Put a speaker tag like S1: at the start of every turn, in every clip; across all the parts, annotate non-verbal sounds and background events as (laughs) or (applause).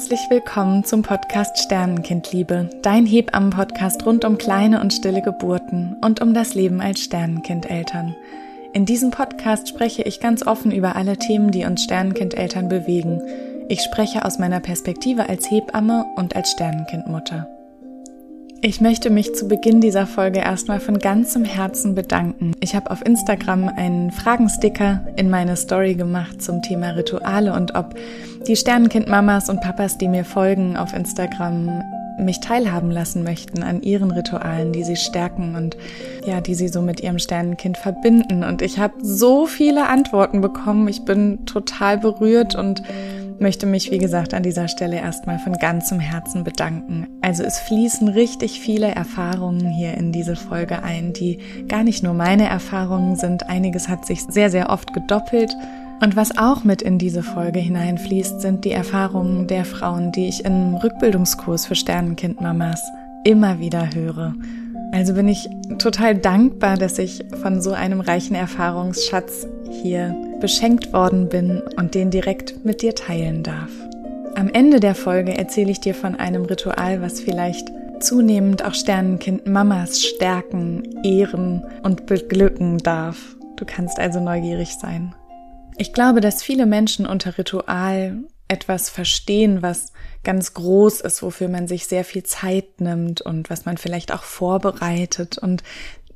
S1: Herzlich willkommen zum Podcast Sternenkindliebe, dein Hebammen-Podcast rund um kleine und stille Geburten und um das Leben als Sternenkindeltern. In diesem Podcast spreche ich ganz offen über alle Themen, die uns Sternenkindeltern bewegen. Ich spreche aus meiner Perspektive als Hebamme und als Sternenkindmutter. Ich möchte mich zu Beginn dieser Folge erstmal von ganzem Herzen bedanken. Ich habe auf Instagram einen Fragensticker in meine Story gemacht zum Thema Rituale und ob die Sternenkind-Mamas und Papas, die mir folgen auf Instagram, mich teilhaben lassen möchten an ihren Ritualen, die sie stärken und ja, die sie so mit ihrem Sternenkind verbinden. Und ich habe so viele Antworten bekommen. Ich bin total berührt und möchte mich, wie gesagt, an dieser Stelle erstmal von ganzem Herzen bedanken. Also es fließen richtig viele Erfahrungen hier in diese Folge ein, die gar nicht nur meine Erfahrungen sind. Einiges hat sich sehr, sehr oft gedoppelt. Und was auch mit in diese Folge hineinfließt, sind die Erfahrungen der Frauen, die ich im Rückbildungskurs für Sternenkindmamas immer wieder höre. Also bin ich total dankbar, dass ich von so einem reichen Erfahrungsschatz hier beschenkt worden bin und den direkt mit dir teilen darf. Am Ende der Folge erzähle ich dir von einem Ritual, was vielleicht zunehmend auch Sternenkind Mamas stärken, ehren und beglücken darf. Du kannst also neugierig sein. Ich glaube, dass viele Menschen unter Ritual etwas verstehen, was ganz groß ist, wofür man sich sehr viel Zeit nimmt und was man vielleicht auch vorbereitet. Und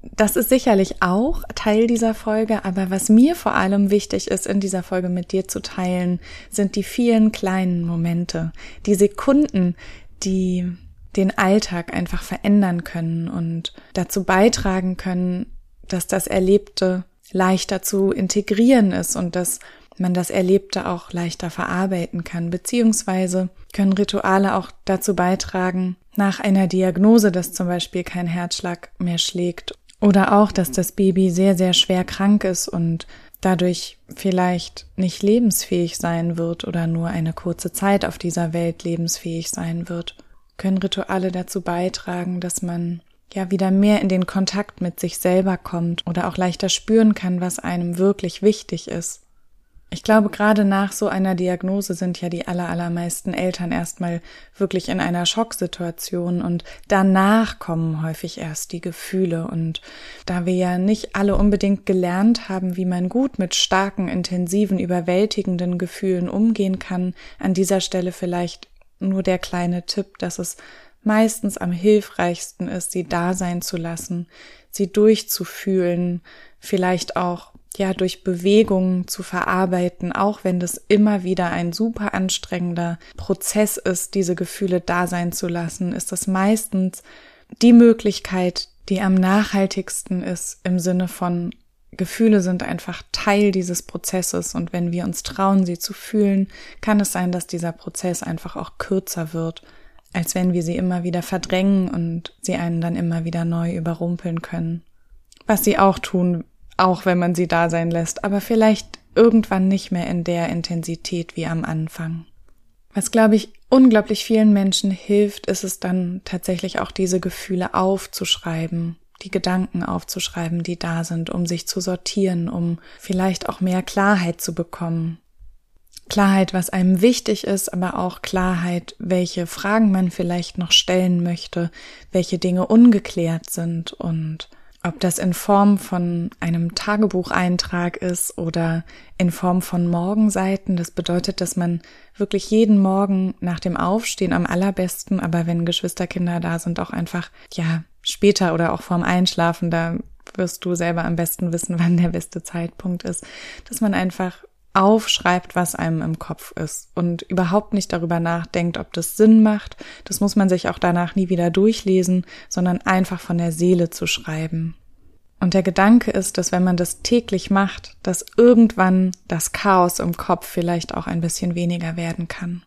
S1: das ist sicherlich auch Teil dieser Folge, aber was mir vor allem wichtig ist, in dieser Folge mit dir zu teilen, sind die vielen kleinen Momente, die Sekunden, die den Alltag einfach verändern können und dazu beitragen können, dass das Erlebte leichter zu integrieren ist und dass man das Erlebte auch leichter verarbeiten kann, beziehungsweise können Rituale auch dazu beitragen, nach einer Diagnose, dass zum Beispiel kein Herzschlag mehr schlägt oder auch, dass das Baby sehr, sehr schwer krank ist und dadurch vielleicht nicht lebensfähig sein wird oder nur eine kurze Zeit auf dieser Welt lebensfähig sein wird, können Rituale dazu beitragen, dass man ja wieder mehr in den Kontakt mit sich selber kommt oder auch leichter spüren kann, was einem wirklich wichtig ist. Ich glaube, gerade nach so einer Diagnose sind ja die allermeisten Eltern erstmal wirklich in einer Schocksituation und danach kommen häufig erst die Gefühle. Und da wir ja nicht alle unbedingt gelernt haben, wie man gut mit starken, intensiven, überwältigenden Gefühlen umgehen kann, an dieser Stelle vielleicht nur der kleine Tipp, dass es meistens am hilfreichsten ist, sie da sein zu lassen, sie durchzufühlen, vielleicht auch ja durch Bewegung zu verarbeiten, auch wenn das immer wieder ein super anstrengender Prozess ist, diese Gefühle da sein zu lassen, ist das meistens die Möglichkeit, die am nachhaltigsten ist im Sinne von Gefühle sind einfach Teil dieses Prozesses und wenn wir uns trauen, sie zu fühlen, kann es sein, dass dieser Prozess einfach auch kürzer wird, als wenn wir sie immer wieder verdrängen und sie einen dann immer wieder neu überrumpeln können. Was sie auch tun, auch wenn man sie da sein lässt, aber vielleicht irgendwann nicht mehr in der Intensität wie am Anfang. Was, glaube ich, unglaublich vielen Menschen hilft, ist es dann tatsächlich auch diese Gefühle aufzuschreiben, die Gedanken aufzuschreiben, die da sind, um sich zu sortieren, um vielleicht auch mehr Klarheit zu bekommen. Klarheit, was einem wichtig ist, aber auch Klarheit, welche Fragen man vielleicht noch stellen möchte, welche Dinge ungeklärt sind und ob das in Form von einem Tagebucheintrag ist oder in Form von Morgenseiten. Das bedeutet, dass man wirklich jeden Morgen nach dem Aufstehen am allerbesten, aber wenn Geschwisterkinder da sind, auch einfach, ja, später oder auch vorm Einschlafen, da wirst du selber am besten wissen, (laughs) wann der beste Zeitpunkt ist, dass man einfach aufschreibt, was einem im Kopf ist und überhaupt nicht darüber nachdenkt, ob das Sinn macht. Das muss man sich auch danach nie wieder durchlesen, sondern einfach von der Seele zu schreiben. Und der Gedanke ist, dass wenn man das täglich macht, dass irgendwann das Chaos im Kopf vielleicht auch ein bisschen weniger werden kann.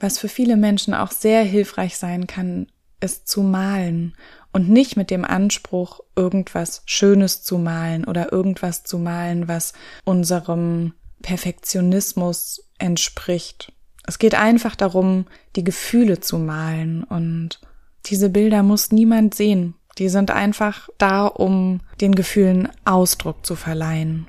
S1: Was für viele Menschen auch sehr hilfreich sein kann, ist zu malen und nicht mit dem Anspruch, irgendwas Schönes zu malen oder irgendwas zu malen, was unserem Perfektionismus entspricht. Es geht einfach darum, die Gefühle zu malen und diese Bilder muss niemand sehen. Die sind einfach da, um den Gefühlen Ausdruck zu verleihen.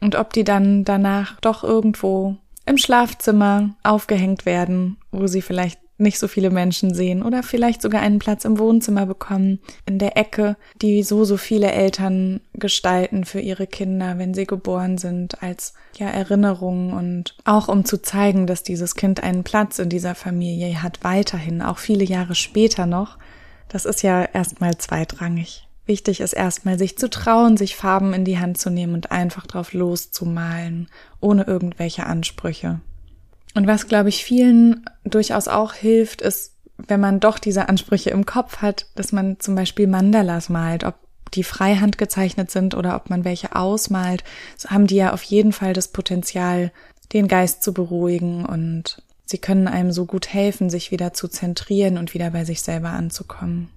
S1: Und ob die dann danach doch irgendwo im Schlafzimmer aufgehängt werden, wo sie vielleicht nicht so viele Menschen sehen oder vielleicht sogar einen Platz im Wohnzimmer bekommen, in der Ecke, die so, so viele Eltern gestalten für ihre Kinder, wenn sie geboren sind, als ja Erinnerung und auch um zu zeigen, dass dieses Kind einen Platz in dieser Familie hat, weiterhin, auch viele Jahre später noch. Das ist ja erstmal zweitrangig. Wichtig ist erstmal, sich zu trauen, sich Farben in die Hand zu nehmen und einfach drauf loszumalen, ohne irgendwelche Ansprüche. Und was, glaube ich, vielen durchaus auch hilft, ist, wenn man doch diese Ansprüche im Kopf hat, dass man zum Beispiel Mandalas malt, ob die freihand gezeichnet sind oder ob man welche ausmalt, so haben die ja auf jeden Fall das Potenzial, den Geist zu beruhigen und sie können einem so gut helfen, sich wieder zu zentrieren und wieder bei sich selber anzukommen.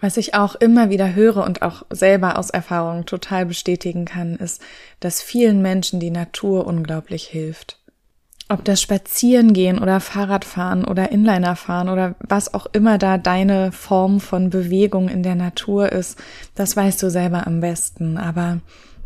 S1: Was ich auch immer wieder höre und auch selber aus Erfahrung total bestätigen kann, ist, dass vielen Menschen die Natur unglaublich hilft. Ob das Spazierengehen oder Fahrradfahren oder Inlinerfahren oder was auch immer da deine Form von Bewegung in der Natur ist, das weißt du selber am besten. Aber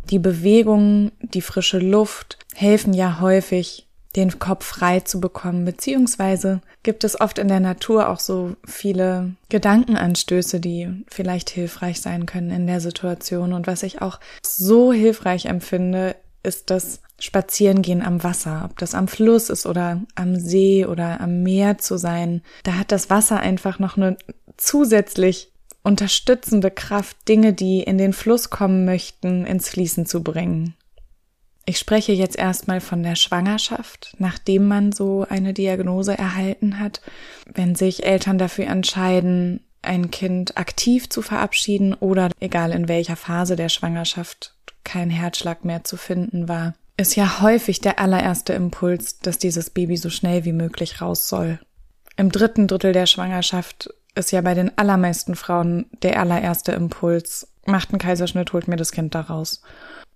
S1: die Bewegung, die frische Luft helfen ja häufig, den Kopf frei zu bekommen, beziehungsweise gibt es oft in der Natur auch so viele Gedankenanstöße, die vielleicht hilfreich sein können in der Situation. Und was ich auch so hilfreich empfinde, ist das Spazierengehen am Wasser, ob das am Fluss ist oder am See oder am Meer zu sein. Da hat das Wasser einfach noch eine zusätzlich unterstützende Kraft, Dinge, die in den Fluss kommen möchten, ins Fließen zu bringen. Ich spreche jetzt erstmal von der Schwangerschaft, nachdem man so eine Diagnose erhalten hat. Wenn sich Eltern dafür entscheiden, ein Kind aktiv zu verabschieden oder egal in welcher Phase der Schwangerschaft kein Herzschlag mehr zu finden war, ist ja häufig der allererste Impuls, dass dieses Baby so schnell wie möglich raus soll. Im dritten Drittel der Schwangerschaft ist ja bei den allermeisten Frauen der allererste Impuls, macht einen Kaiserschnitt, holt mir das Kind da raus.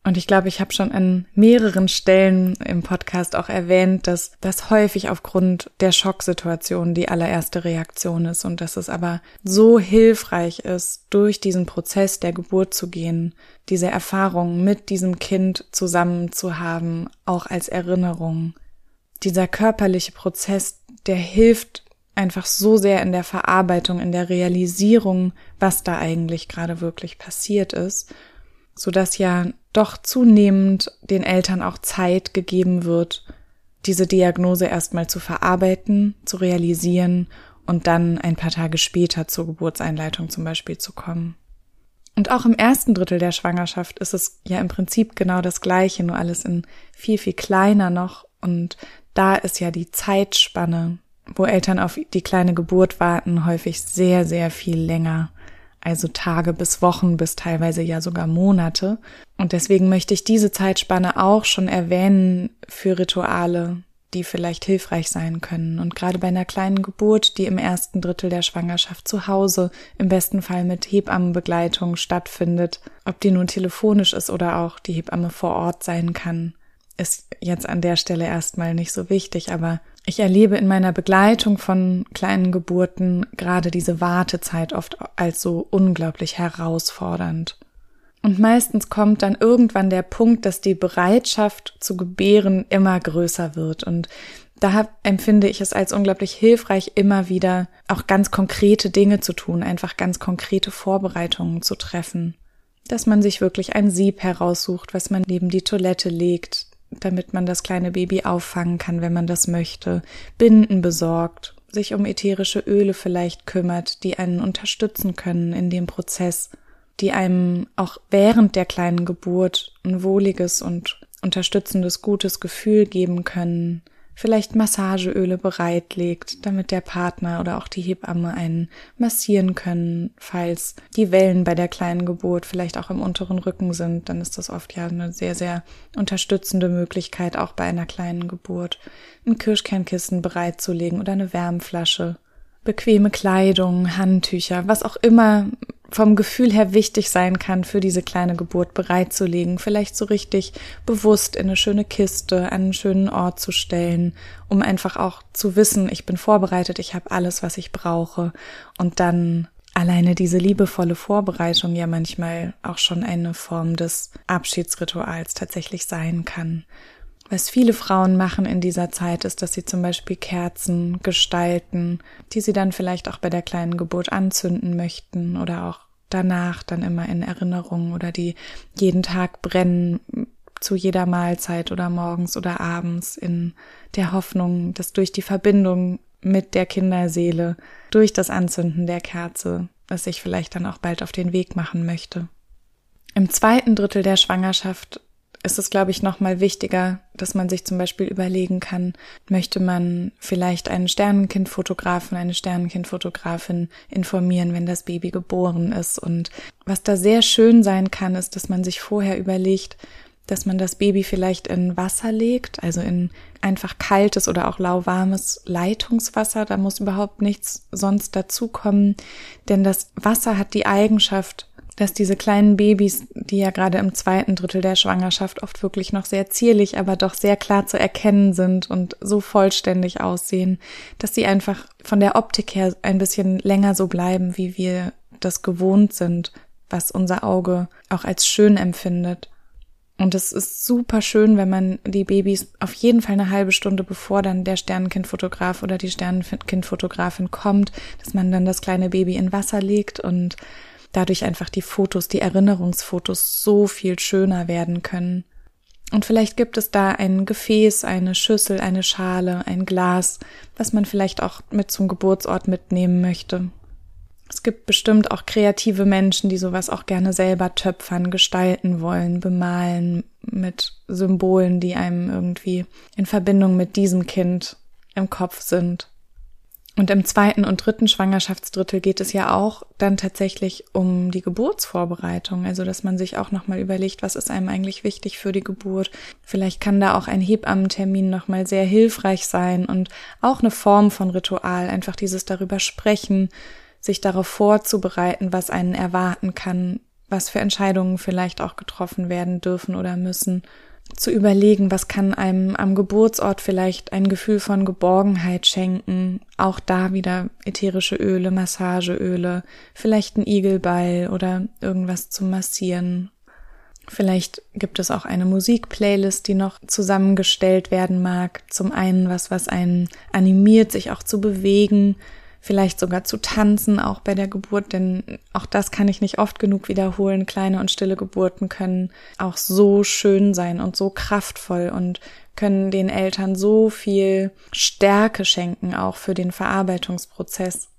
S1: Und ich glaube, ich habe schon an mehreren Stellen im Podcast auch erwähnt, dass das häufig aufgrund der Schocksituation die allererste Reaktion ist und dass es aber so hilfreich ist, durch diesen Prozess der Geburt zu gehen, diese Erfahrung mit diesem Kind zusammen zu haben, auch als Erinnerung. Dieser körperliche Prozess, der hilft einfach so sehr in der Verarbeitung, in der Realisierung, was da eigentlich gerade wirklich passiert ist so dass ja doch zunehmend den Eltern auch Zeit gegeben wird, diese Diagnose erstmal zu verarbeiten, zu realisieren und dann ein paar Tage später zur Geburtseinleitung zum Beispiel zu kommen. Und auch im ersten Drittel der Schwangerschaft ist es ja im Prinzip genau das Gleiche, nur alles in viel, viel kleiner noch. Und da ist ja die Zeitspanne, wo Eltern auf die kleine Geburt warten, häufig sehr, sehr viel länger also Tage bis Wochen bis teilweise ja sogar Monate. Und deswegen möchte ich diese Zeitspanne auch schon erwähnen für Rituale, die vielleicht hilfreich sein können. Und gerade bei einer kleinen Geburt, die im ersten Drittel der Schwangerschaft zu Hause, im besten Fall mit Hebammenbegleitung stattfindet, ob die nun telefonisch ist oder auch die Hebamme vor Ort sein kann, ist jetzt an der Stelle erstmal nicht so wichtig, aber ich erlebe in meiner Begleitung von kleinen Geburten gerade diese Wartezeit oft als so unglaublich herausfordernd. Und meistens kommt dann irgendwann der Punkt, dass die Bereitschaft zu gebären immer größer wird. Und da empfinde ich es als unglaublich hilfreich, immer wieder auch ganz konkrete Dinge zu tun, einfach ganz konkrete Vorbereitungen zu treffen. Dass man sich wirklich ein Sieb heraussucht, was man neben die Toilette legt, damit man das kleine Baby auffangen kann, wenn man das möchte, Binden besorgt, sich um ätherische Öle vielleicht kümmert, die einen unterstützen können in dem Prozess, die einem auch während der kleinen Geburt ein wohliges und unterstützendes, gutes Gefühl geben können, vielleicht Massageöle bereitlegt, damit der Partner oder auch die Hebamme einen massieren können, falls die Wellen bei der kleinen Geburt vielleicht auch im unteren Rücken sind, dann ist das oft ja eine sehr, sehr unterstützende Möglichkeit, auch bei einer kleinen Geburt, ein Kirschkernkissen bereitzulegen oder eine Wärmflasche bequeme Kleidung, Handtücher, was auch immer vom Gefühl her wichtig sein kann, für diese kleine Geburt bereitzulegen, vielleicht so richtig bewusst in eine schöne Kiste, an einen schönen Ort zu stellen, um einfach auch zu wissen, ich bin vorbereitet, ich habe alles, was ich brauche und dann alleine diese liebevolle Vorbereitung ja manchmal auch schon eine Form des Abschiedsrituals tatsächlich sein kann. Was viele Frauen machen in dieser Zeit ist, dass sie zum Beispiel Kerzen gestalten, die sie dann vielleicht auch bei der kleinen Geburt anzünden möchten oder auch danach dann immer in Erinnerung oder die jeden Tag brennen zu jeder Mahlzeit oder morgens oder abends in der Hoffnung, dass durch die Verbindung mit der Kinderseele, durch das Anzünden der Kerze, es sich vielleicht dann auch bald auf den Weg machen möchte. Im zweiten Drittel der Schwangerschaft ist es, glaube ich, nochmal wichtiger, dass man sich zum Beispiel überlegen kann, möchte man vielleicht einen Sternenkindfotografen, eine Sternenkindfotografin informieren, wenn das Baby geboren ist. Und was da sehr schön sein kann, ist, dass man sich vorher überlegt, dass man das Baby vielleicht in Wasser legt, also in einfach kaltes oder auch lauwarmes Leitungswasser. Da muss überhaupt nichts sonst dazukommen, denn das Wasser hat die Eigenschaft, dass diese kleinen Babys, die ja gerade im zweiten Drittel der Schwangerschaft oft wirklich noch sehr zierlich, aber doch sehr klar zu erkennen sind und so vollständig aussehen, dass sie einfach von der Optik her ein bisschen länger so bleiben, wie wir das gewohnt sind, was unser Auge auch als schön empfindet. Und es ist super schön, wenn man die Babys auf jeden Fall eine halbe Stunde bevor dann der Sternenkindfotograf oder die Sternenkindfotografin kommt, dass man dann das kleine Baby in Wasser legt und dadurch einfach die Fotos, die Erinnerungsfotos so viel schöner werden können. Und vielleicht gibt es da ein Gefäß, eine Schüssel, eine Schale, ein Glas, was man vielleicht auch mit zum Geburtsort mitnehmen möchte. Es gibt bestimmt auch kreative Menschen, die sowas auch gerne selber töpfern, gestalten wollen, bemalen mit Symbolen, die einem irgendwie in Verbindung mit diesem Kind im Kopf sind. Und im zweiten und dritten Schwangerschaftsdrittel geht es ja auch dann tatsächlich um die Geburtsvorbereitung, also dass man sich auch nochmal überlegt, was ist einem eigentlich wichtig für die Geburt. Vielleicht kann da auch ein Hebammentermin nochmal sehr hilfreich sein und auch eine Form von Ritual, einfach dieses darüber sprechen, sich darauf vorzubereiten, was einen erwarten kann, was für Entscheidungen vielleicht auch getroffen werden dürfen oder müssen zu überlegen, was kann einem am Geburtsort vielleicht ein Gefühl von Geborgenheit schenken. Auch da wieder ätherische Öle, Massageöle, vielleicht ein Igelball oder irgendwas zum Massieren. Vielleicht gibt es auch eine Musikplaylist, die noch zusammengestellt werden mag. Zum einen was, was einen animiert, sich auch zu bewegen, vielleicht sogar zu tanzen, auch bei der Geburt, denn auch das kann ich nicht oft genug wiederholen. Kleine und stille Geburten können auch so schön sein und so kraftvoll und können den Eltern so viel Stärke schenken, auch für den Verarbeitungsprozess.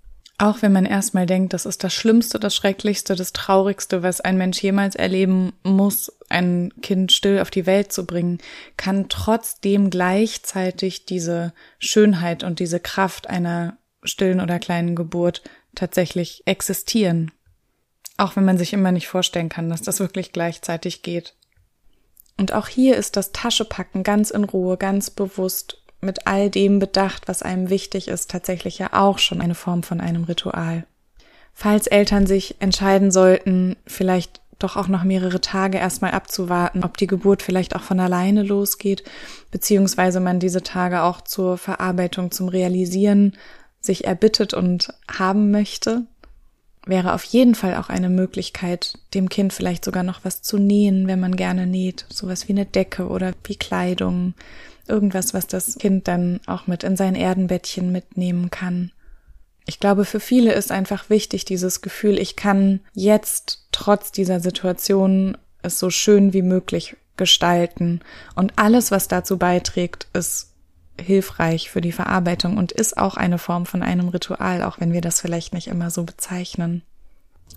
S1: Auch wenn man erstmal denkt, das ist das Schlimmste, das Schrecklichste, das Traurigste, was ein Mensch jemals erleben muss, ein Kind still auf die Welt zu bringen, kann trotzdem gleichzeitig diese Schönheit und diese Kraft einer stillen oder kleinen Geburt tatsächlich existieren. Auch wenn man sich immer nicht vorstellen kann, dass das wirklich gleichzeitig geht. Und auch hier ist das Taschepacken ganz in Ruhe, ganz bewusst, mit all dem bedacht, was einem wichtig ist, tatsächlich ja auch schon eine Form von einem Ritual. Falls Eltern sich entscheiden sollten, vielleicht doch auch noch mehrere Tage erstmal abzuwarten, ob die Geburt vielleicht auch von alleine losgeht, beziehungsweise man diese Tage auch zur Verarbeitung, zum Realisieren sich erbittet und haben möchte, wäre auf jeden Fall auch eine Möglichkeit, dem Kind vielleicht sogar noch was zu nähen, wenn man gerne näht, sowas wie eine Decke oder wie Kleidung, irgendwas, was das Kind dann auch mit in sein Erdenbettchen mitnehmen kann. Ich glaube, für viele ist einfach wichtig dieses Gefühl, ich kann jetzt trotz dieser Situation es so schön wie möglich gestalten. Und alles, was dazu beiträgt, ist hilfreich für die Verarbeitung und ist auch eine Form von einem Ritual, auch wenn wir das vielleicht nicht immer so bezeichnen.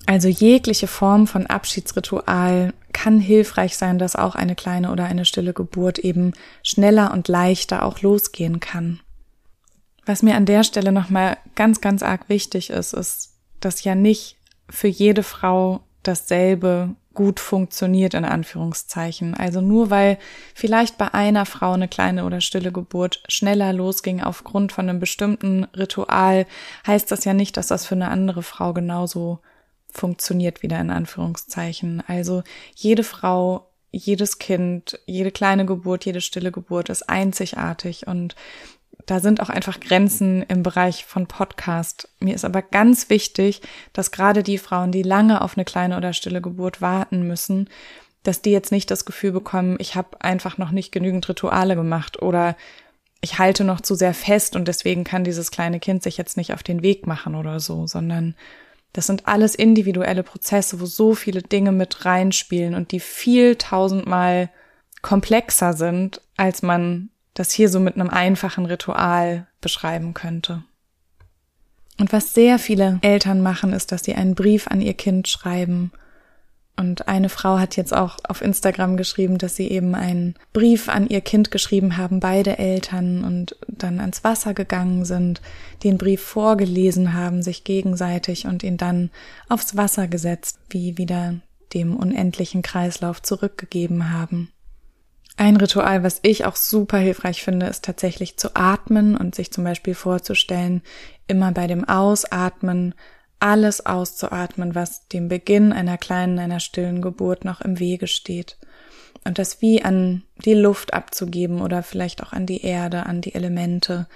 S1: Also jegliche Form von Abschiedsritual kann hilfreich sein, dass auch eine kleine oder eine stille Geburt eben schneller und leichter auch losgehen kann. Was mir an der Stelle nochmal ganz, ganz arg wichtig ist, ist, dass ja nicht für jede Frau dasselbe gut funktioniert, in Anführungszeichen. Also nur weil vielleicht bei einer Frau eine kleine oder stille Geburt schneller losging aufgrund von einem bestimmten Ritual, heißt das ja nicht, dass das für eine andere Frau genauso funktioniert wieder in Anführungszeichen. Also jede Frau, jedes Kind, jede kleine Geburt, jede stille Geburt ist einzigartig und da sind auch einfach Grenzen im Bereich von Podcast. Mir ist aber ganz wichtig, dass gerade die Frauen, die lange auf eine kleine oder stille Geburt warten müssen, dass die jetzt nicht das Gefühl bekommen, ich habe einfach noch nicht genügend Rituale gemacht oder ich halte noch zu sehr fest und deswegen kann dieses kleine Kind sich jetzt nicht auf den Weg machen oder so, sondern das sind alles individuelle Prozesse, wo so viele Dinge mit reinspielen und die viel tausendmal komplexer sind, als man das hier so mit einem einfachen Ritual beschreiben könnte. Und was sehr viele Eltern machen, ist, dass sie einen Brief an ihr Kind schreiben und eine Frau hat jetzt auch auf Instagram geschrieben, dass sie eben einen Brief an ihr Kind geschrieben haben, beide Eltern, und dann ans Wasser gegangen sind, den Brief vorgelesen haben, sich gegenseitig und ihn dann aufs Wasser gesetzt, wie wieder dem unendlichen Kreislauf zurückgegeben haben. Ein Ritual, was ich auch super hilfreich finde, ist tatsächlich zu atmen und sich zum Beispiel vorzustellen, immer bei dem Ausatmen alles auszuatmen, was dem Beginn einer kleinen, einer stillen Geburt noch im Wege steht. Und das wie an die Luft abzugeben oder vielleicht auch an die Erde, an die Elemente,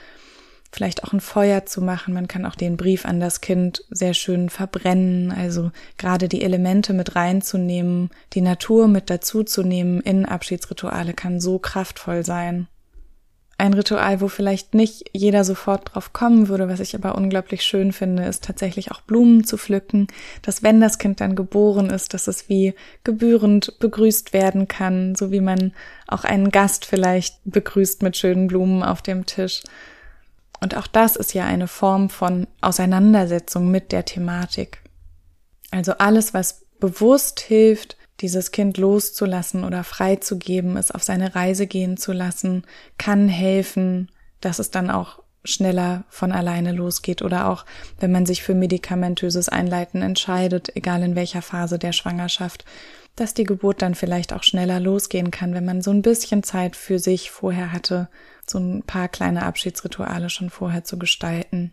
S1: vielleicht auch ein Feuer zu machen. Man kann auch den Brief an das Kind sehr schön verbrennen, also gerade die Elemente mit reinzunehmen, die Natur mit dazuzunehmen in Abschiedsrituale kann so kraftvoll sein ein Ritual, wo vielleicht nicht jeder sofort drauf kommen würde, was ich aber unglaublich schön finde, ist tatsächlich auch Blumen zu pflücken, dass wenn das Kind dann geboren ist, dass es wie gebührend begrüßt werden kann, so wie man auch einen Gast vielleicht begrüßt mit schönen Blumen auf dem Tisch. Und auch das ist ja eine Form von Auseinandersetzung mit der Thematik. Also alles, was bewusst hilft, dieses Kind loszulassen oder freizugeben, es auf seine Reise gehen zu lassen, kann helfen, dass es dann auch schneller von alleine losgeht oder auch wenn man sich für medikamentöses Einleiten entscheidet, egal in welcher Phase der Schwangerschaft, dass die Geburt dann vielleicht auch schneller losgehen kann, wenn man so ein bisschen Zeit für sich vorher hatte, so ein paar kleine Abschiedsrituale schon vorher zu gestalten.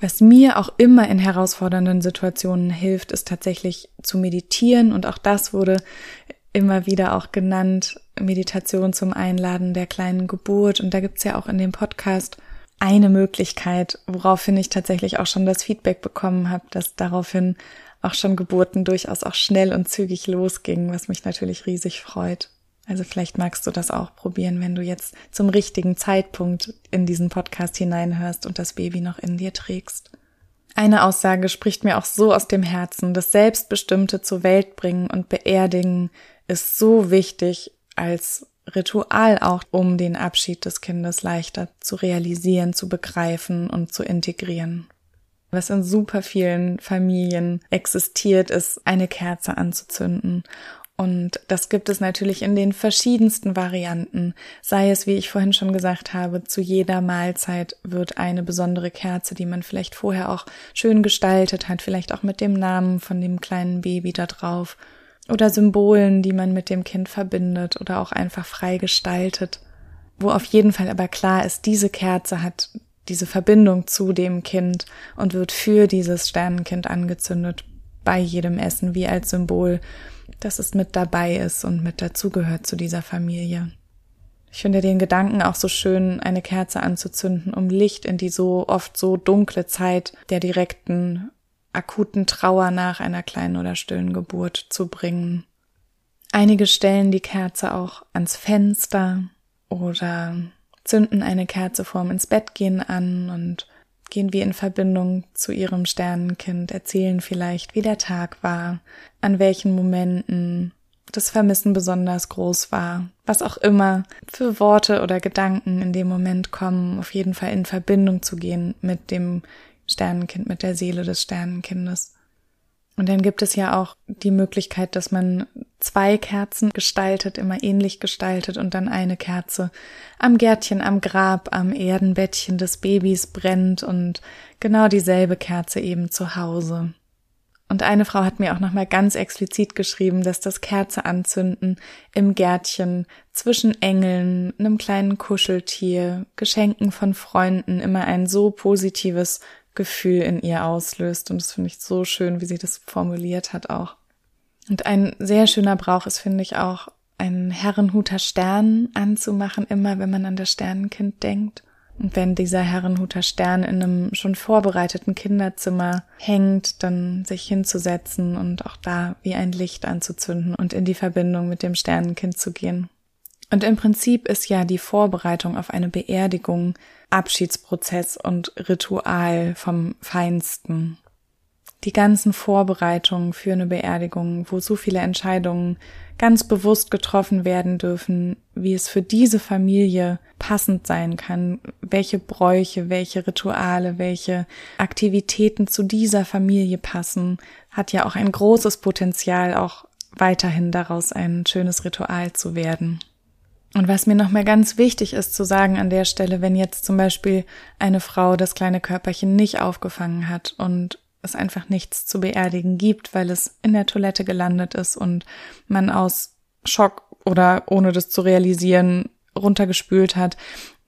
S1: Was mir auch immer in herausfordernden Situationen hilft, ist tatsächlich zu meditieren und auch das wurde immer wieder auch genannt, Meditation zum Einladen der kleinen Geburt und da gibt's ja auch in dem Podcast eine Möglichkeit, woraufhin ich tatsächlich auch schon das Feedback bekommen habe, dass daraufhin auch schon Geburten durchaus auch schnell und zügig losgingen, was mich natürlich riesig freut. Also vielleicht magst du das auch probieren, wenn du jetzt zum richtigen Zeitpunkt in diesen Podcast hineinhörst und das Baby noch in dir trägst. Eine Aussage spricht mir auch so aus dem Herzen, das Selbstbestimmte zur Welt bringen und beerdigen ist so wichtig als Ritual auch, um den Abschied des Kindes leichter zu realisieren, zu begreifen und zu integrieren. Was in super vielen Familien existiert, ist eine Kerze anzuzünden und das gibt es natürlich in den verschiedensten Varianten. Sei es, wie ich vorhin schon gesagt habe, zu jeder Mahlzeit wird eine besondere Kerze, die man vielleicht vorher auch schön gestaltet hat, vielleicht auch mit dem Namen von dem kleinen Baby da drauf oder Symbolen, die man mit dem Kind verbindet oder auch einfach frei gestaltet. Wo auf jeden Fall aber klar ist, diese Kerze hat diese Verbindung zu dem Kind und wird für dieses Sternenkind angezündet bei jedem Essen wie als Symbol dass es mit dabei ist und mit dazugehört zu dieser Familie. Ich finde den Gedanken auch so schön, eine Kerze anzuzünden, um Licht in die so oft so dunkle Zeit der direkten, akuten Trauer nach einer kleinen oder stillen Geburt zu bringen. Einige stellen die Kerze auch ans Fenster oder zünden eine Kerze vorm ins Bett gehen an und gehen wir in Verbindung zu ihrem Sternenkind, erzählen vielleicht, wie der Tag war, an welchen Momenten das Vermissen besonders groß war, was auch immer für Worte oder Gedanken in dem Moment kommen, auf jeden Fall in Verbindung zu gehen mit dem Sternenkind, mit der Seele des Sternenkindes. Und dann gibt es ja auch die Möglichkeit, dass man zwei Kerzen gestaltet, immer ähnlich gestaltet und dann eine Kerze am Gärtchen, am Grab, am Erdenbettchen des Babys brennt und genau dieselbe Kerze eben zu Hause. Und eine Frau hat mir auch nochmal ganz explizit geschrieben, dass das Kerze anzünden im Gärtchen zwischen Engeln, einem kleinen Kuscheltier, Geschenken von Freunden immer ein so positives Gefühl in ihr auslöst. Und das finde ich so schön, wie sie das formuliert hat auch. Und ein sehr schöner Brauch ist, finde ich, auch einen Herrenhuter Stern anzumachen, immer wenn man an das Sternenkind denkt. Und wenn dieser Herrenhuter Stern in einem schon vorbereiteten Kinderzimmer hängt, dann sich hinzusetzen und auch da wie ein Licht anzuzünden und in die Verbindung mit dem Sternenkind zu gehen. Und im Prinzip ist ja die Vorbereitung auf eine Beerdigung Abschiedsprozess und Ritual vom Feinsten. Die ganzen Vorbereitungen für eine Beerdigung, wo so viele Entscheidungen ganz bewusst getroffen werden dürfen, wie es für diese Familie passend sein kann, welche Bräuche, welche Rituale, welche Aktivitäten zu dieser Familie passen, hat ja auch ein großes Potenzial, auch weiterhin daraus ein schönes Ritual zu werden. Und was mir nochmal ganz wichtig ist zu sagen an der Stelle, wenn jetzt zum Beispiel eine Frau das kleine Körperchen nicht aufgefangen hat und es einfach nichts zu beerdigen gibt, weil es in der Toilette gelandet ist und man aus Schock oder ohne das zu realisieren runtergespült hat,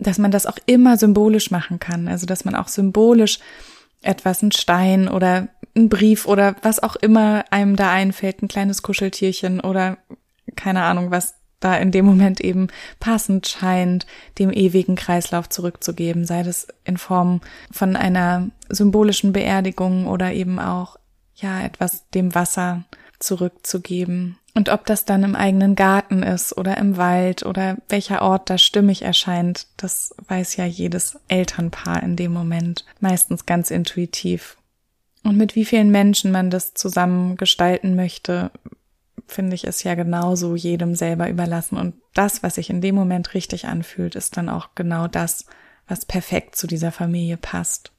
S1: dass man das auch immer symbolisch machen kann. Also dass man auch symbolisch etwas, ein Stein oder ein Brief oder was auch immer einem da einfällt, ein kleines Kuscheltierchen oder keine Ahnung, was da in dem Moment eben passend scheint, dem ewigen Kreislauf zurückzugeben, sei das in Form von einer symbolischen Beerdigung oder eben auch, ja, etwas dem Wasser zurückzugeben. Und ob das dann im eigenen Garten ist oder im Wald oder welcher Ort da stimmig erscheint, das weiß ja jedes Elternpaar in dem Moment, meistens ganz intuitiv. Und mit wie vielen Menschen man das zusammen gestalten möchte, finde ich, ist ja genauso jedem selber überlassen. Und das, was sich in dem Moment richtig anfühlt, ist dann auch genau das, was perfekt zu dieser Familie passt.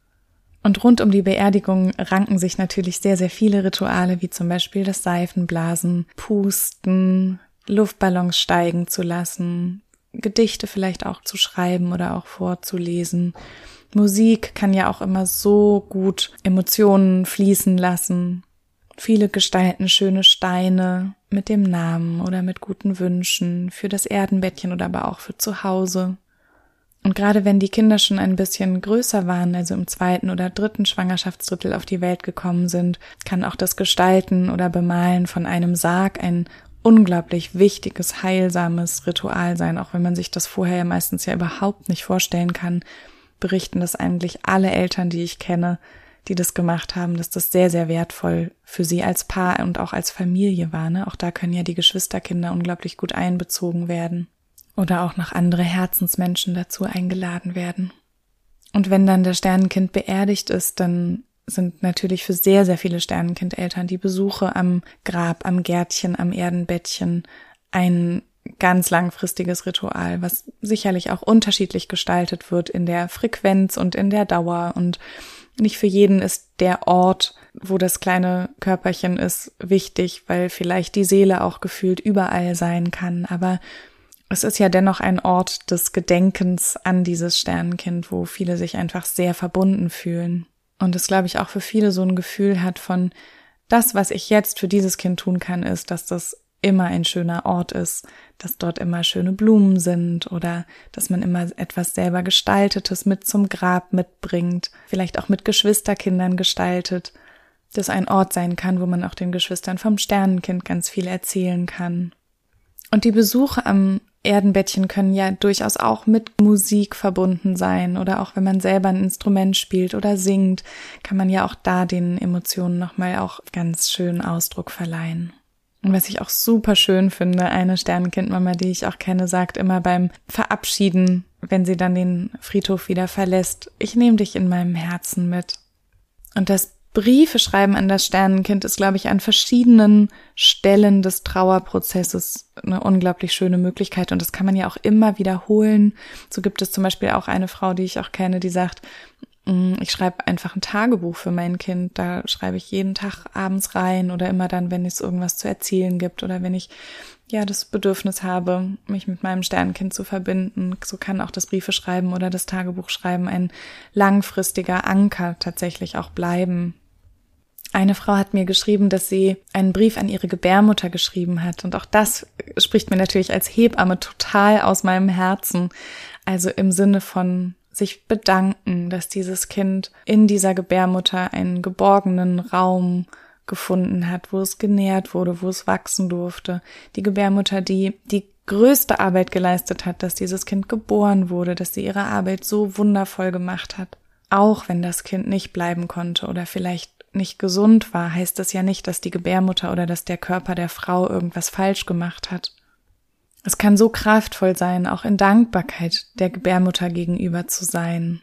S1: Und rund um die Beerdigung ranken sich natürlich sehr, sehr viele Rituale, wie zum Beispiel das Seifenblasen, Pusten, Luftballons steigen zu lassen, Gedichte vielleicht auch zu schreiben oder auch vorzulesen. Musik kann ja auch immer so gut Emotionen fließen lassen. Viele gestalten schöne Steine mit dem Namen oder mit guten Wünschen für das Erdenbettchen oder aber auch für zu Hause. Und gerade wenn die Kinder schon ein bisschen größer waren, also im zweiten oder dritten Schwangerschaftsdrittel auf die Welt gekommen sind, kann auch das Gestalten oder Bemalen von einem Sarg ein unglaublich wichtiges, heilsames Ritual sein, auch wenn man sich das vorher ja meistens ja überhaupt nicht vorstellen kann, berichten das eigentlich alle Eltern, die ich kenne, die das gemacht haben, dass das sehr, sehr wertvoll für sie als Paar und auch als Familie war. Ne? Auch da können ja die Geschwisterkinder unglaublich gut einbezogen werden oder auch noch andere Herzensmenschen dazu eingeladen werden. Und wenn dann der Sternenkind beerdigt ist, dann sind natürlich für sehr, sehr viele Sternenkindeltern die Besuche am Grab, am Gärtchen, am Erdenbettchen ein ganz langfristiges Ritual, was sicherlich auch unterschiedlich gestaltet wird in der Frequenz und in der Dauer und nicht für jeden ist der Ort, wo das kleine Körperchen ist, wichtig, weil vielleicht die Seele auch gefühlt überall sein kann. Aber es ist ja dennoch ein Ort des Gedenkens an dieses Sternenkind, wo viele sich einfach sehr verbunden fühlen. Und es, glaube ich, auch für viele so ein Gefühl hat von, das, was ich jetzt für dieses Kind tun kann, ist, dass das immer ein schöner Ort ist, dass dort immer schöne Blumen sind oder dass man immer etwas selber Gestaltetes mit zum Grab mitbringt, vielleicht auch mit Geschwisterkindern gestaltet, dass ein Ort sein kann, wo man auch den Geschwistern vom Sternenkind ganz viel erzählen kann. Und die Besuche am Erdenbettchen können ja durchaus auch mit Musik verbunden sein oder auch wenn man selber ein Instrument spielt oder singt, kann man ja auch da den Emotionen nochmal auch ganz schön Ausdruck verleihen. Und was ich auch super schön finde, eine Sternenkindmama, die ich auch kenne, sagt immer beim Verabschieden, wenn sie dann den Friedhof wieder verlässt, ich nehme dich in meinem Herzen mit. Und das Briefe schreiben an das Sternenkind ist, glaube ich, an verschiedenen Stellen des Trauerprozesses eine unglaublich schöne Möglichkeit. Und das kann man ja auch immer wiederholen. So gibt es zum Beispiel auch eine Frau, die ich auch kenne, die sagt, ich schreibe einfach ein Tagebuch für mein Kind. Da schreibe ich jeden Tag abends rein oder immer dann, wenn es irgendwas zu erzählen gibt oder wenn ich ja das Bedürfnis habe, mich mit meinem Sternkind zu verbinden. So kann auch das Briefe schreiben oder das Tagebuch schreiben ein langfristiger Anker tatsächlich auch bleiben. Eine Frau hat mir geschrieben, dass sie einen Brief an ihre Gebärmutter geschrieben hat. Und auch das spricht mir natürlich als Hebamme total aus meinem Herzen. Also im Sinne von sich bedanken, dass dieses Kind in dieser Gebärmutter einen geborgenen Raum gefunden hat, wo es genährt wurde, wo es wachsen durfte. Die Gebärmutter, die die größte Arbeit geleistet hat, dass dieses Kind geboren wurde, dass sie ihre Arbeit so wundervoll gemacht hat. Auch wenn das Kind nicht bleiben konnte oder vielleicht nicht gesund war, heißt das ja nicht, dass die Gebärmutter oder dass der Körper der Frau irgendwas falsch gemacht hat. Es kann so kraftvoll sein, auch in Dankbarkeit der Gebärmutter gegenüber zu sein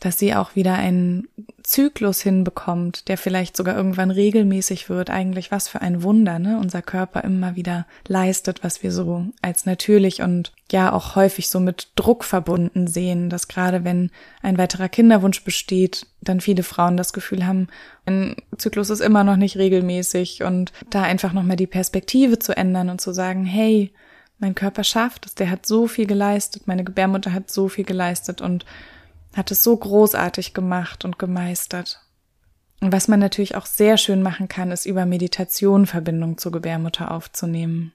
S1: dass sie auch wieder einen Zyklus hinbekommt, der vielleicht sogar irgendwann regelmäßig wird. Eigentlich was für ein Wunder, ne? Unser Körper immer wieder leistet, was wir so als natürlich und ja auch häufig so mit Druck verbunden sehen, dass gerade wenn ein weiterer Kinderwunsch besteht, dann viele Frauen das Gefühl haben, ein Zyklus ist immer noch nicht regelmäßig und da einfach nochmal die Perspektive zu ändern und zu sagen, hey, mein Körper schafft es, der hat so viel geleistet, meine Gebärmutter hat so viel geleistet und hat es so großartig gemacht und gemeistert. Und was man natürlich auch sehr schön machen kann, ist über Meditation Verbindung zur Gebärmutter aufzunehmen.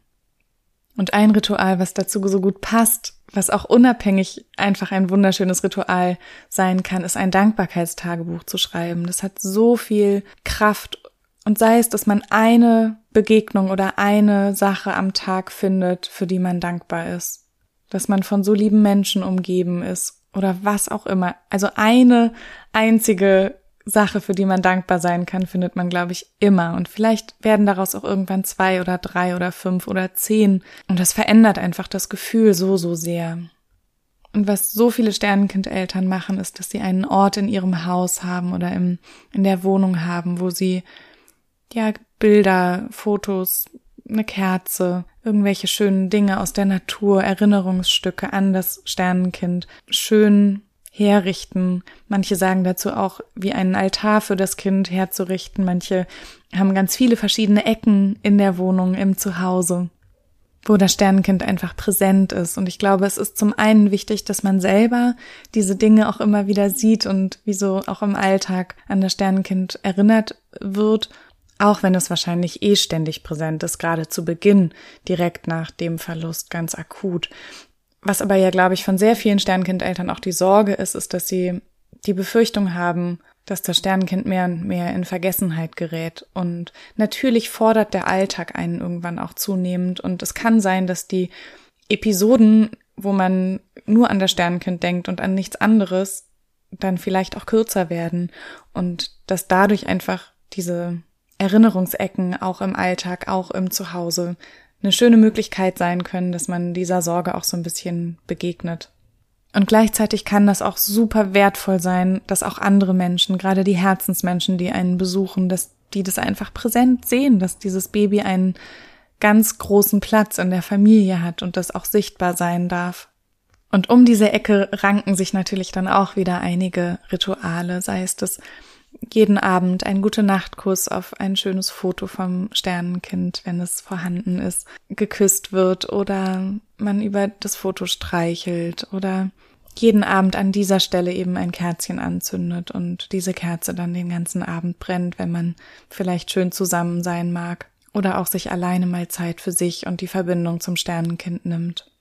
S1: Und ein Ritual, was dazu so gut passt, was auch unabhängig einfach ein wunderschönes Ritual sein kann, ist ein Dankbarkeitstagebuch zu schreiben. Das hat so viel Kraft. Und sei es, dass man eine Begegnung oder eine Sache am Tag findet, für die man dankbar ist. Dass man von so lieben Menschen umgeben ist oder was auch immer. Also eine einzige Sache, für die man dankbar sein kann, findet man, glaube ich, immer. Und vielleicht werden daraus auch irgendwann zwei oder drei oder fünf oder zehn. Und das verändert einfach das Gefühl so, so sehr. Und was so viele Sternenkindeltern machen, ist, dass sie einen Ort in ihrem Haus haben oder im, in der Wohnung haben, wo sie ja Bilder, Fotos, eine Kerze, irgendwelche schönen Dinge aus der Natur, Erinnerungsstücke an das Sternenkind schön herrichten. Manche sagen dazu auch, wie einen Altar für das Kind herzurichten. Manche haben ganz viele verschiedene Ecken in der Wohnung, im Zuhause, wo das Sternenkind einfach präsent ist. Und ich glaube, es ist zum einen wichtig, dass man selber diese Dinge auch immer wieder sieht und wie so auch im Alltag an das Sternenkind erinnert wird auch wenn es wahrscheinlich eh ständig präsent ist, gerade zu Beginn, direkt nach dem Verlust ganz akut. Was aber ja, glaube ich, von sehr vielen Sternkindeltern auch die Sorge ist, ist, dass sie die Befürchtung haben, dass das Sternenkind mehr und mehr in Vergessenheit gerät. Und natürlich fordert der Alltag einen irgendwann auch zunehmend. Und es kann sein, dass die Episoden, wo man nur an das Sternenkind denkt und an nichts anderes, dann vielleicht auch kürzer werden. Und dass dadurch einfach diese Erinnerungsecken auch im Alltag, auch im Zuhause eine schöne Möglichkeit sein können, dass man dieser Sorge auch so ein bisschen begegnet. Und gleichzeitig kann das auch super wertvoll sein, dass auch andere Menschen, gerade die Herzensmenschen, die einen besuchen, dass die das einfach präsent sehen, dass dieses Baby einen ganz großen Platz in der Familie hat und das auch sichtbar sein darf. Und um diese Ecke ranken sich natürlich dann auch wieder einige Rituale, sei es das jeden Abend ein gute Nachtkuss auf ein schönes Foto vom Sternenkind, wenn es vorhanden ist, geküsst wird oder man über das Foto streichelt oder jeden Abend an dieser Stelle eben ein Kerzchen anzündet und diese Kerze dann den ganzen Abend brennt, wenn man vielleicht schön zusammen sein mag oder auch sich alleine mal Zeit für sich und die Verbindung zum Sternenkind nimmt.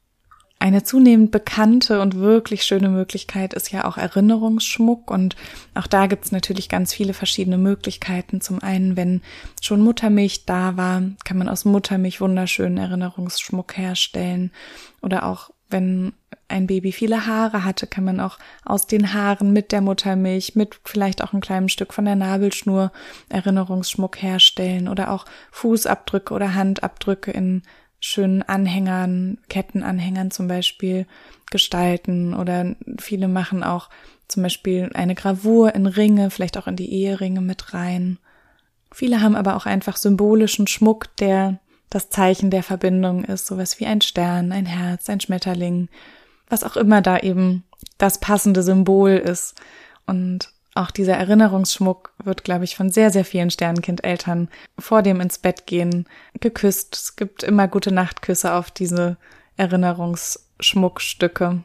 S1: Eine zunehmend bekannte und wirklich schöne Möglichkeit ist ja auch Erinnerungsschmuck. Und auch da gibt's natürlich ganz viele verschiedene Möglichkeiten. Zum einen, wenn schon Muttermilch da war, kann man aus Muttermilch wunderschönen Erinnerungsschmuck herstellen. Oder auch wenn ein Baby viele Haare hatte, kann man auch aus den Haaren mit der Muttermilch, mit vielleicht auch ein kleines Stück von der Nabelschnur Erinnerungsschmuck herstellen. Oder auch Fußabdrücke oder Handabdrücke in schönen Anhängern, Kettenanhängern zum Beispiel gestalten oder viele machen auch zum Beispiel eine Gravur in Ringe, vielleicht auch in die Eheringe mit rein. Viele haben aber auch einfach symbolischen Schmuck, der das Zeichen der Verbindung ist, sowas wie ein Stern, ein Herz, ein Schmetterling, was auch immer da eben das passende Symbol ist. Und auch dieser Erinnerungsschmuck wird, glaube ich, von sehr, sehr vielen Sternenkindeltern vor dem ins Bett gehen geküsst. Es gibt immer gute Nachtküsse auf diese Erinnerungsschmuckstücke.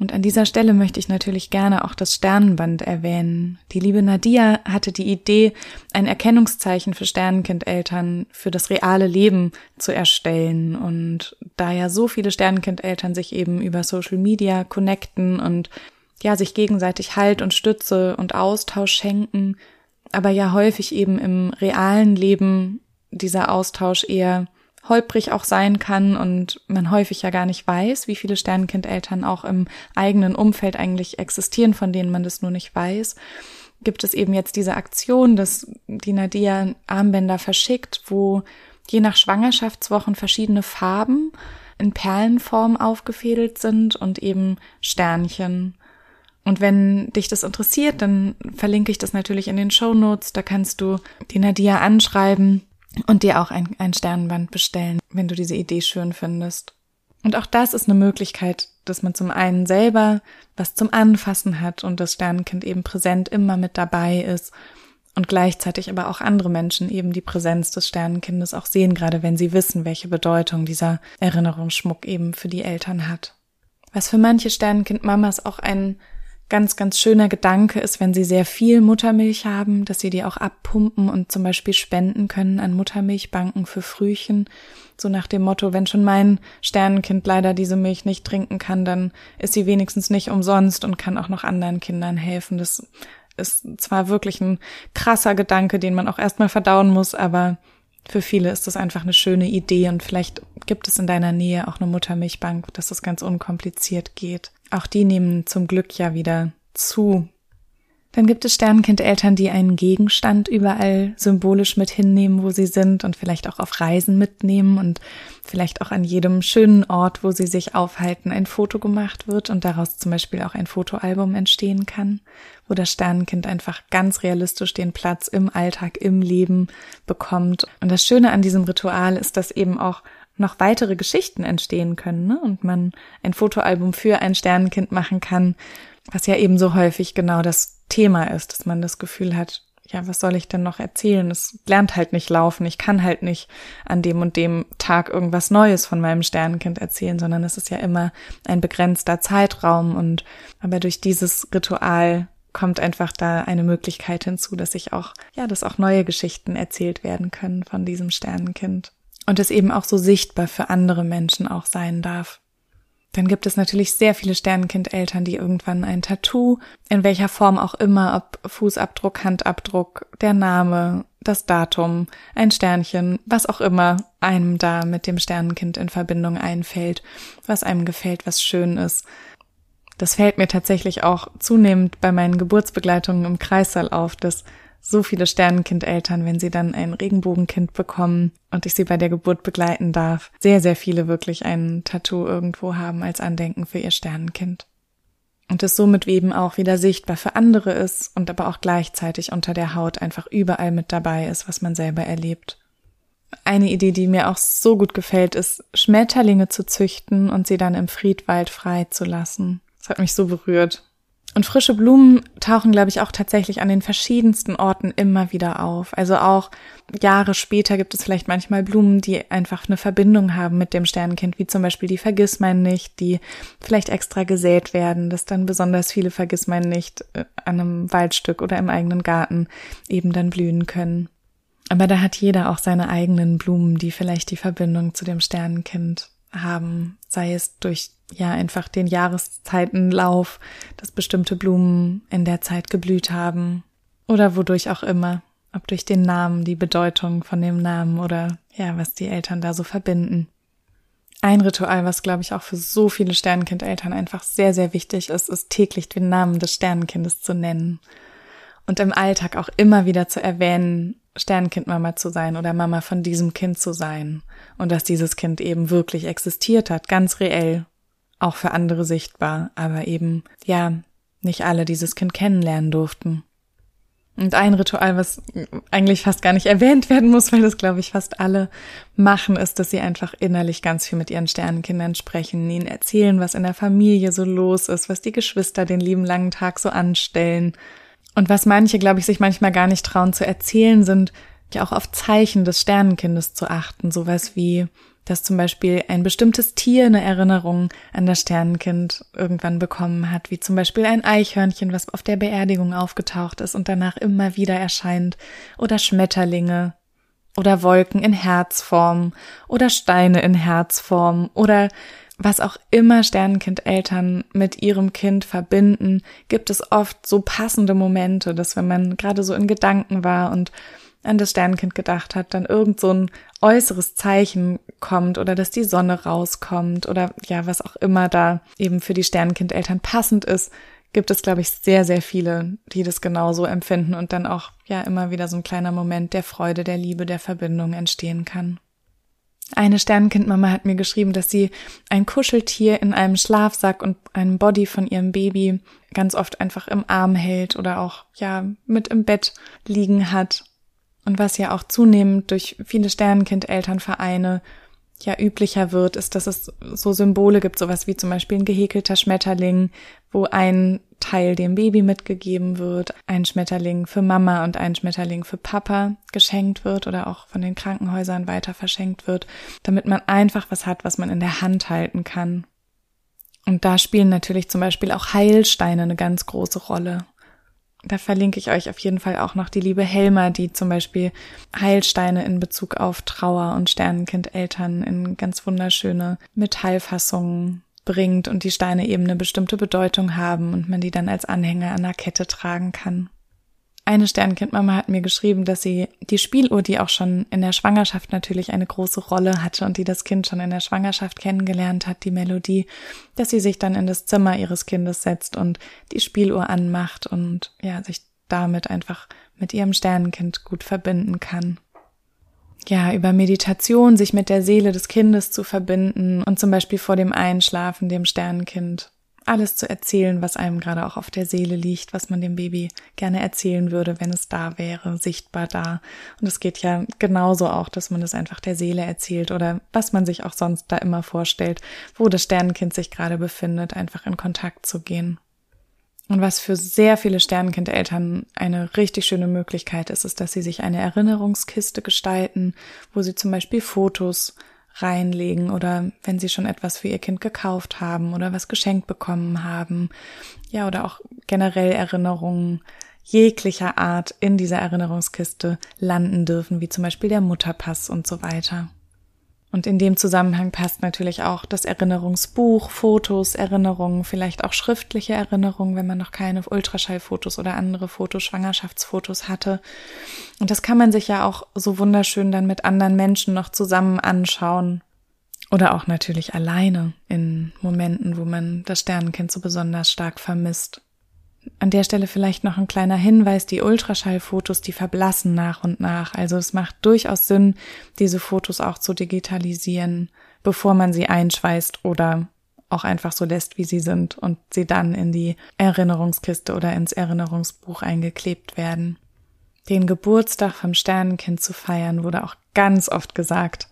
S1: Und an dieser Stelle möchte ich natürlich gerne auch das Sternenband erwähnen. Die liebe Nadia hatte die Idee, ein Erkennungszeichen für Sternenkindeltern für das reale Leben zu erstellen. Und da ja so viele Sternenkindeltern sich eben über Social Media connecten und ja, sich gegenseitig Halt und Stütze und Austausch schenken, aber ja häufig eben im realen Leben dieser Austausch eher holprig auch sein kann und man häufig ja gar nicht weiß, wie viele Sternenkindeltern auch im eigenen Umfeld eigentlich existieren, von denen man das nur nicht weiß, gibt es eben jetzt diese Aktion, dass die Nadia Armbänder verschickt, wo je nach Schwangerschaftswochen verschiedene Farben in Perlenform aufgefädelt sind und eben Sternchen. Und wenn dich das interessiert, dann verlinke ich das natürlich in den Show Notes. Da kannst du die Nadia anschreiben und dir auch ein, ein Sternenband bestellen, wenn du diese Idee schön findest. Und auch das ist eine Möglichkeit, dass man zum einen selber was zum Anfassen hat und das Sternenkind eben präsent immer mit dabei ist und gleichzeitig aber auch andere Menschen eben die Präsenz des Sternenkindes auch sehen, gerade wenn sie wissen, welche Bedeutung dieser Erinnerungsschmuck eben für die Eltern hat. Was für manche Sternenkind-Mamas auch ein ganz, ganz schöner Gedanke ist, wenn sie sehr viel Muttermilch haben, dass sie die auch abpumpen und zum Beispiel spenden können an Muttermilchbanken für Frühchen. So nach dem Motto, wenn schon mein Sternenkind leider diese Milch nicht trinken kann, dann ist sie wenigstens nicht umsonst und kann auch noch anderen Kindern helfen. Das ist zwar wirklich ein krasser Gedanke, den man auch erstmal verdauen muss, aber für viele ist das einfach eine schöne Idee und vielleicht gibt es in deiner Nähe auch eine Muttermilchbank, dass das ganz unkompliziert geht. Auch die nehmen zum Glück ja wieder zu. Dann gibt es Sternenkindeltern, die einen Gegenstand überall symbolisch mit hinnehmen, wo sie sind und vielleicht auch auf Reisen mitnehmen und vielleicht auch an jedem schönen Ort, wo sie sich aufhalten, ein Foto gemacht wird und daraus zum Beispiel auch ein Fotoalbum entstehen kann, wo das Sternenkind einfach ganz realistisch den Platz im Alltag, im Leben bekommt. Und das Schöne an diesem Ritual ist, dass eben auch noch weitere Geschichten entstehen können ne? und man ein Fotoalbum für ein Sternenkind machen kann, was ja eben so häufig genau das Thema ist, dass man das Gefühl hat, ja, was soll ich denn noch erzählen? Es lernt halt nicht laufen. Ich kann halt nicht an dem und dem Tag irgendwas Neues von meinem Sternenkind erzählen, sondern es ist ja immer ein begrenzter Zeitraum und aber durch dieses Ritual kommt einfach da eine Möglichkeit hinzu, dass ich auch, ja, dass auch neue Geschichten erzählt werden können von diesem Sternenkind und es eben auch so sichtbar für andere Menschen auch sein darf. Dann gibt es natürlich sehr viele Sternenkindeltern, die irgendwann ein Tattoo, in welcher Form auch immer, ob Fußabdruck, Handabdruck, der Name, das Datum, ein Sternchen, was auch immer einem da mit dem Sternenkind in Verbindung einfällt, was einem gefällt, was schön ist. Das fällt mir tatsächlich auch zunehmend bei meinen Geburtsbegleitungen im Kreissaal auf, dass so viele Sternenkindeltern, wenn sie dann ein Regenbogenkind bekommen und ich sie bei der Geburt begleiten darf, sehr, sehr viele wirklich ein Tattoo irgendwo haben als Andenken für ihr Sternenkind. Und es somit eben auch wieder sichtbar für andere ist und aber auch gleichzeitig unter der Haut einfach überall mit dabei ist, was man selber erlebt. Eine Idee, die mir auch so gut gefällt, ist, Schmetterlinge zu züchten und sie dann im Friedwald frei zu lassen. Das hat mich so berührt. Und frische Blumen tauchen, glaube ich, auch tatsächlich an den verschiedensten Orten immer wieder auf. Also auch Jahre später gibt es vielleicht manchmal Blumen, die einfach eine Verbindung haben mit dem Sternenkind, wie zum Beispiel die Vergissmeinnicht, die vielleicht extra gesät werden, dass dann besonders viele Vergissmeinnicht äh, an einem Waldstück oder im eigenen Garten eben dann blühen können. Aber da hat jeder auch seine eigenen Blumen, die vielleicht die Verbindung zu dem Sternenkind haben, sei es durch ja einfach den Jahreszeitenlauf, dass bestimmte Blumen in der Zeit geblüht haben oder wodurch auch immer, ob durch den Namen, die Bedeutung von dem Namen oder ja, was die Eltern da so verbinden. Ein Ritual, was glaube ich auch für so viele Sternenkindeltern einfach sehr, sehr wichtig ist, ist täglich den Namen des Sternenkindes zu nennen. Und im Alltag auch immer wieder zu erwähnen, Sternenkindmama zu sein oder Mama von diesem Kind zu sein. Und dass dieses Kind eben wirklich existiert hat, ganz reell, auch für andere sichtbar, aber eben, ja, nicht alle dieses Kind kennenlernen durften. Und ein Ritual, was eigentlich fast gar nicht erwähnt werden muss, weil das, glaube ich, fast alle machen, ist, dass sie einfach innerlich ganz viel mit ihren Sternenkindern sprechen, ihnen erzählen, was in der Familie so los ist, was die Geschwister den lieben langen Tag so anstellen. Und was manche, glaube ich, sich manchmal gar nicht trauen zu erzählen, sind ja auch auf Zeichen des Sternenkindes zu achten, sowas wie dass zum Beispiel ein bestimmtes Tier eine Erinnerung an das Sternenkind irgendwann bekommen hat, wie zum Beispiel ein Eichhörnchen, was auf der Beerdigung aufgetaucht ist und danach immer wieder erscheint, oder Schmetterlinge, oder Wolken in Herzform, oder Steine in Herzform, oder was auch immer Sternenkindeltern mit ihrem Kind verbinden, gibt es oft so passende Momente, dass wenn man gerade so in Gedanken war und an das Sternenkind gedacht hat, dann irgend so ein äußeres Zeichen kommt oder dass die Sonne rauskommt oder ja, was auch immer da eben für die Sternenkindeltern passend ist, gibt es, glaube ich, sehr, sehr viele, die das genauso empfinden und dann auch ja immer wieder so ein kleiner Moment der Freude, der Liebe, der Verbindung entstehen kann. Eine Sternenkindmama hat mir geschrieben, dass sie ein Kuscheltier in einem Schlafsack und einem Body von ihrem Baby ganz oft einfach im Arm hält oder auch ja mit im Bett liegen hat. Und was ja auch zunehmend durch viele Sternenkindelternvereine ja üblicher wird, ist, dass es so Symbole gibt, sowas wie zum Beispiel ein gehäkelter Schmetterling, wo ein Teil dem Baby mitgegeben wird, ein Schmetterling für Mama und ein Schmetterling für Papa geschenkt wird oder auch von den Krankenhäusern weiter verschenkt wird, damit man einfach was hat, was man in der Hand halten kann. Und da spielen natürlich zum Beispiel auch Heilsteine eine ganz große Rolle. Da verlinke ich euch auf jeden Fall auch noch die liebe Helma, die zum Beispiel Heilsteine in Bezug auf Trauer und Sternenkindeltern in ganz wunderschöne Metallfassungen bringt und die Steine eben eine bestimmte Bedeutung haben und man die dann als Anhänger an der Kette tragen kann. Eine Sternkindmama hat mir geschrieben, dass sie die Spieluhr, die auch schon in der Schwangerschaft natürlich eine große Rolle hatte und die das Kind schon in der Schwangerschaft kennengelernt hat, die Melodie, dass sie sich dann in das Zimmer ihres Kindes setzt und die Spieluhr anmacht und ja, sich damit einfach mit ihrem Sternenkind gut verbinden kann. Ja, über Meditation sich mit der Seele des Kindes zu verbinden und zum Beispiel vor dem Einschlafen dem Sternenkind alles zu erzählen, was einem gerade auch auf der Seele liegt, was man dem Baby gerne erzählen würde, wenn es da wäre, sichtbar da. Und es geht ja genauso auch, dass man es einfach der Seele erzählt oder was man sich auch sonst da immer vorstellt, wo das Sternenkind sich gerade befindet, einfach in Kontakt zu gehen. Und was für sehr viele Sternenkindeltern eine richtig schöne Möglichkeit ist, ist, dass sie sich eine Erinnerungskiste gestalten, wo sie zum Beispiel Fotos reinlegen oder wenn sie schon etwas für ihr Kind gekauft haben oder was geschenkt bekommen haben. Ja, oder auch generell Erinnerungen jeglicher Art in dieser Erinnerungskiste landen dürfen, wie zum Beispiel der Mutterpass und so weiter. Und in dem Zusammenhang passt natürlich auch das Erinnerungsbuch, Fotos, Erinnerungen, vielleicht auch schriftliche Erinnerungen, wenn man noch keine Ultraschallfotos oder andere Fotos, Schwangerschaftsfotos hatte. Und das kann man sich ja auch so wunderschön dann mit anderen Menschen noch zusammen anschauen. Oder auch natürlich alleine in Momenten, wo man das Sternenkind so besonders stark vermisst. An der Stelle vielleicht noch ein kleiner Hinweis, die Ultraschallfotos, die verblassen nach und nach. Also es macht durchaus Sinn, diese Fotos auch zu digitalisieren, bevor man sie einschweißt oder auch einfach so lässt, wie sie sind und sie dann in die Erinnerungskiste oder ins Erinnerungsbuch eingeklebt werden. Den Geburtstag vom Sternenkind zu feiern wurde auch ganz oft gesagt.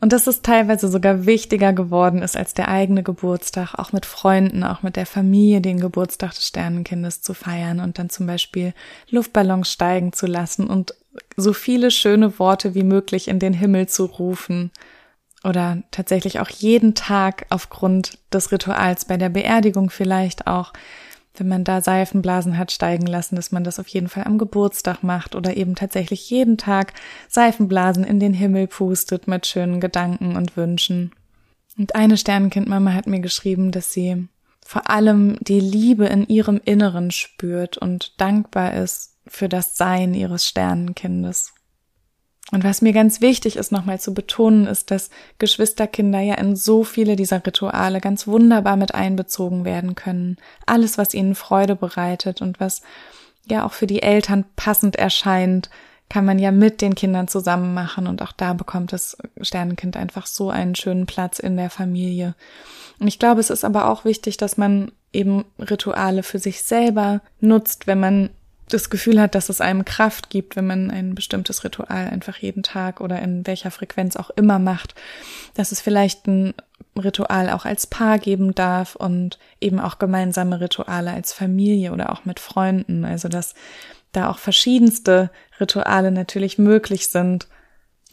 S1: Und dass es teilweise sogar wichtiger geworden ist als der eigene Geburtstag, auch mit Freunden, auch mit der Familie den Geburtstag des Sternenkindes zu feiern und dann zum Beispiel Luftballons steigen zu lassen und so viele schöne Worte wie möglich in den Himmel zu rufen. Oder tatsächlich auch jeden Tag aufgrund des Rituals bei der Beerdigung vielleicht auch wenn man da Seifenblasen hat steigen lassen, dass man das auf jeden Fall am Geburtstag macht oder eben tatsächlich jeden Tag Seifenblasen in den Himmel pustet mit schönen Gedanken und Wünschen. Und eine Sternenkindmama hat mir geschrieben, dass sie vor allem die Liebe in ihrem Inneren spürt und dankbar ist für das Sein ihres Sternenkindes. Und was mir ganz wichtig ist, nochmal zu betonen, ist, dass Geschwisterkinder ja in so viele dieser Rituale ganz wunderbar mit einbezogen werden können. Alles, was ihnen Freude bereitet und was ja auch für die Eltern passend erscheint, kann man ja mit den Kindern zusammen machen und auch da bekommt das Sternenkind einfach so einen schönen Platz in der Familie. Und ich glaube, es ist aber auch wichtig, dass man eben Rituale für sich selber nutzt, wenn man das Gefühl hat, dass es einem Kraft gibt, wenn man ein bestimmtes Ritual einfach jeden Tag oder in welcher Frequenz auch immer macht, dass es vielleicht ein Ritual auch als Paar geben darf und eben auch gemeinsame Rituale als Familie oder auch mit Freunden. Also dass da auch verschiedenste Rituale natürlich möglich sind.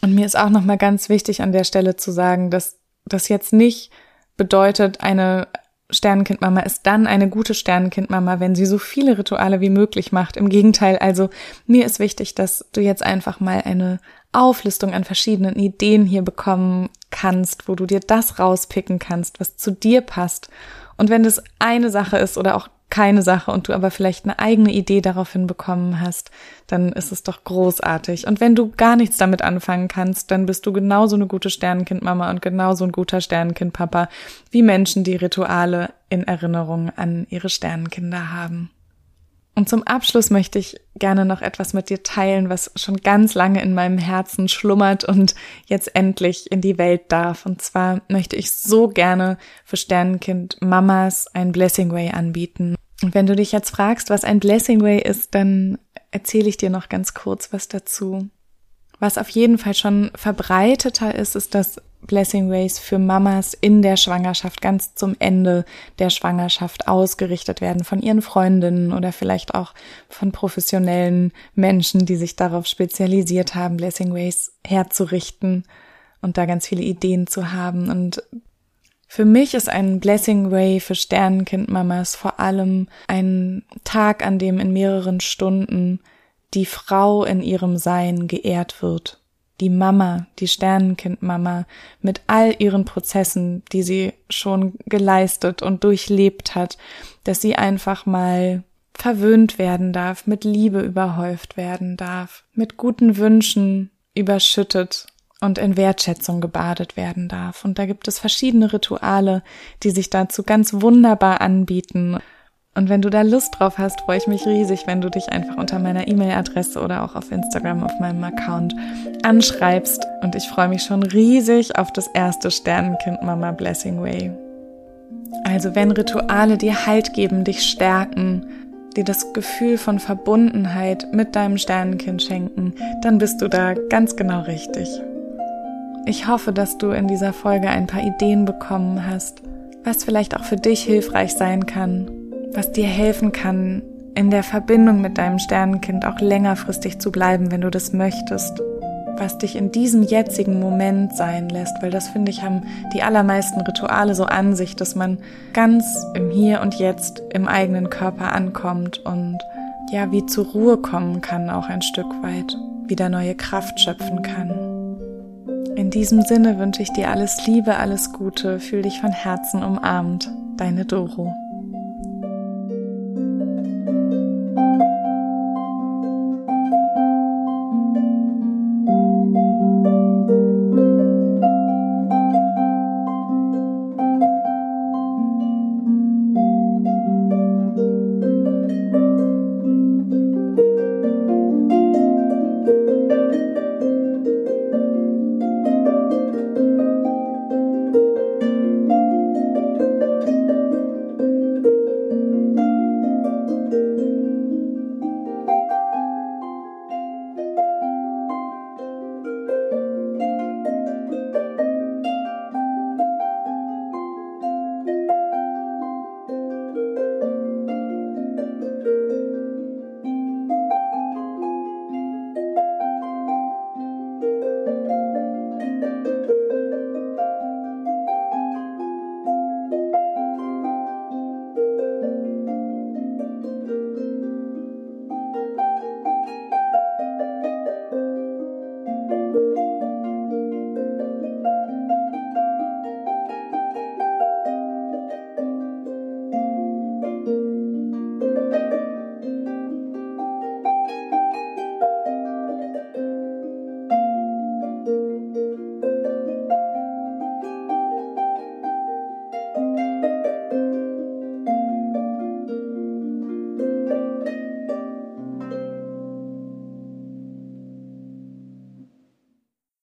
S1: Und mir ist auch nochmal ganz wichtig an der Stelle zu sagen, dass das jetzt nicht bedeutet, eine Sternenkindmama ist dann eine gute Sternenkindmama, wenn sie so viele Rituale wie möglich macht. Im Gegenteil, also mir ist wichtig, dass du jetzt einfach mal eine Auflistung an verschiedenen Ideen hier bekommen kannst, wo du dir das rauspicken kannst, was zu dir passt. Und wenn das eine Sache ist oder auch keine Sache und du aber vielleicht eine eigene Idee daraufhin bekommen hast, dann ist es doch großartig. Und wenn du gar nichts damit anfangen kannst, dann bist du genauso eine gute Sternenkindmama und genauso ein guter Sternenkindpapa wie Menschen, die Rituale in Erinnerung an ihre Sternenkinder haben. Und zum Abschluss möchte ich gerne noch etwas mit dir teilen, was schon ganz lange in meinem Herzen schlummert und jetzt endlich in die Welt darf. Und zwar möchte ich so gerne für Sternenkind Mamas ein Blessing Way anbieten. Und wenn du dich jetzt fragst, was ein Blessing Way ist, dann erzähle ich dir noch ganz kurz was dazu. Was auf jeden Fall schon verbreiteter ist, ist das Blessing Ways für Mamas in der Schwangerschaft, ganz zum Ende der Schwangerschaft ausgerichtet werden von ihren Freundinnen oder vielleicht auch von professionellen Menschen, die sich darauf spezialisiert haben, Blessing Ways herzurichten und da ganz viele Ideen zu haben. Und für mich ist ein Blessing Way für Sternenkindmamas vor allem ein Tag, an dem in mehreren Stunden die Frau in ihrem Sein geehrt wird die Mama, die Sternenkindmama mit all ihren Prozessen, die sie schon geleistet und durchlebt hat, dass sie einfach mal verwöhnt werden darf, mit Liebe überhäuft werden darf, mit guten Wünschen überschüttet und in Wertschätzung gebadet werden darf. Und da gibt es verschiedene Rituale, die sich dazu ganz wunderbar anbieten. Und wenn du da Lust drauf hast, freue ich mich riesig, wenn du dich einfach unter meiner E-Mail-Adresse oder auch auf Instagram auf meinem Account anschreibst. Und ich freue mich schon riesig auf das erste Sternenkind Mama Blessing Way. Also wenn Rituale dir Halt geben, dich stärken, dir das Gefühl von Verbundenheit mit deinem Sternenkind schenken, dann bist du da ganz genau richtig. Ich hoffe, dass du in dieser Folge ein paar Ideen bekommen hast, was vielleicht auch für dich hilfreich sein kann, was dir helfen kann, in der Verbindung mit deinem Sternenkind auch längerfristig zu bleiben, wenn du das möchtest, was dich in diesem jetzigen Moment sein lässt, weil das finde ich haben die allermeisten Rituale so an sich, dass man ganz im Hier und Jetzt im eigenen Körper ankommt und ja, wie zur Ruhe kommen kann auch ein Stück weit, wieder neue Kraft schöpfen kann. In diesem Sinne wünsche ich dir alles Liebe, alles Gute, fühl dich von Herzen umarmt, deine Doro.